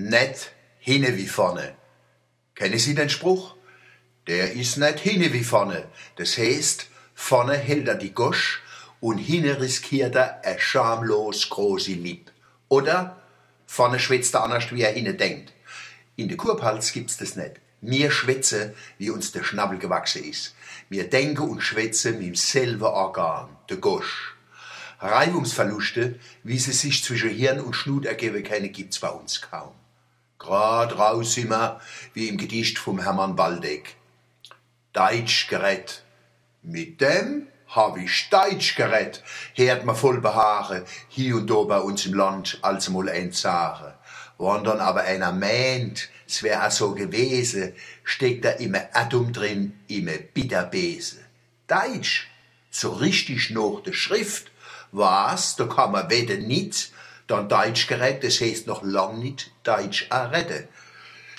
Nicht hinne wie vorne. Kennen Sie den Spruch? Der ist nicht hinne wie vorne. Das heißt, vorne hält er die Gosch und hinne riskiert er ein schamlos große Lieb. Oder vorne schwätzt er anders, wie er hinne denkt. In der Kurpals gibt's das nicht. Mir schwätze, wie uns der Schnabel gewachsen ist. Mir denke und schwätze mit demselben Organ, der Gosch. Reibungsverluste, wie sie sich zwischen Hirn und Schnut ergeben können, gibt's bei uns kaum. Grad raus immer, wie im Gedicht vom Hermann Waldeck. Deutsch gerät. Mit dem hab ich Deutsch gerät, hört man voll Behaare, hier und da bei uns im Land, als mal ein Zare. Wenn dann aber einer meint, es wär so gewesen, steckt da immer Atom drin, immer Bitterbese. Deutsch, so richtig noch der Schrift, was, da kann man weder nit, dann Deutsch gerät, das heißt noch lang nicht Deutsch errette.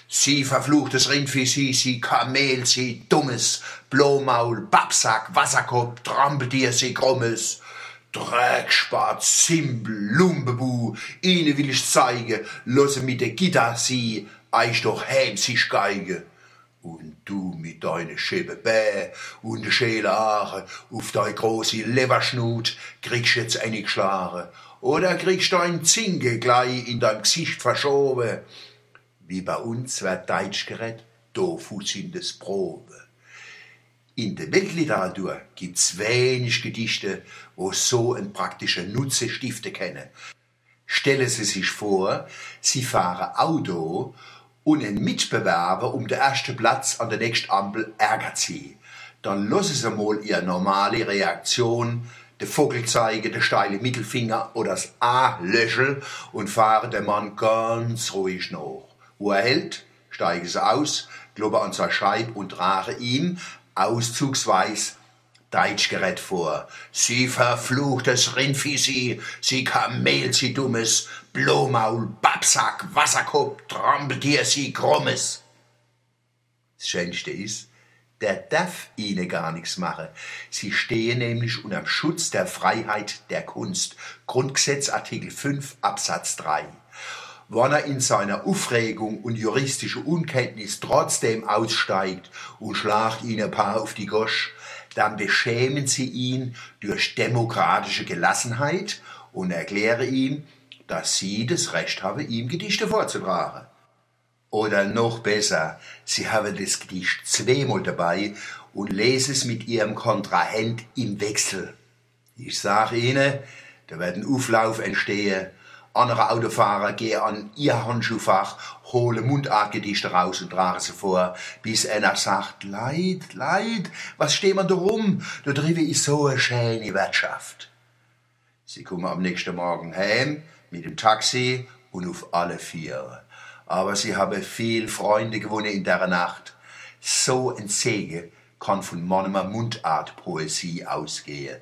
Sie verfluchtes Rindvieh, sie, sie Kamel, sie dummes, Blomaul, Babsack, Wasserkopf, Trampeltier, sie krummes. Dreckspatz, Zimbel, Lumbebu, ihnen will ich zeigen, losse mit der Gitter sie, eich doch heim sich geige. Und du mit deine schöne Bä und de schäle Haare auf dei große Leverschnut kriegst jetzt eine geschlare. Oder kriegst dein Zinge gleich in dein Gesicht verschoben. Wie bei uns wird Deutsch geredet, do fuß in des Probe. In der Weltliteratur gibt's wenig Gedichte, wo so ein praktischer Nutze stifte können. Stellen Sie sich vor, Sie fahren Auto und ein Mitbewerber um den ersten Platz an der nächsten Ampel ärgert Sie. Dann lassen Sie mal Ihre normale Reaktion, den Vogel zeigen, den steilen Mittelfinger oder das A löschen und fahren den Mann ganz ruhig nach. Wo er hält, steigen Sie aus, glaube an seine Scheibe und tragen ihm auszugsweis Deutschgerät vor. Sie verfluchtes Rindvieh, sie, sie Kamel, sie dummes, Blomaul, Babsack, Wasserkopf, Trampeltier, sie krummes. Das Schönste ist, der darf ihnen gar nichts machen. Sie stehen nämlich unter dem Schutz der Freiheit der Kunst. Grundgesetz Artikel 5 Absatz 3 wenn er in seiner Aufregung und juristische Unkenntnis trotzdem aussteigt und schlagt ihn ein paar auf die Gosch, dann beschämen sie ihn durch demokratische Gelassenheit und erkläre ihm, dass sie das Recht haben, ihm Gedichte vorzutragen. Oder noch besser, sie haben das Gedicht zweimal dabei und lesen es mit ihrem Kontrahent im Wechsel. Ich sage Ihnen, da wird ein Auflauf entstehen andere Autofahrer gehen an ihr Handschuhfach, holen Mundartgedichte raus und tragen sie vor, bis einer sagt, Leid, Leid, was stehen wir da rum? Da drüben ist so eine schöne Wirtschaft. Sie kommen am nächsten Morgen heim mit dem Taxi und auf alle vier. Aber sie haben viel Freunde gewonnen in der Nacht. So ein Segen kann von mancher Mundartpoesie ausgehen.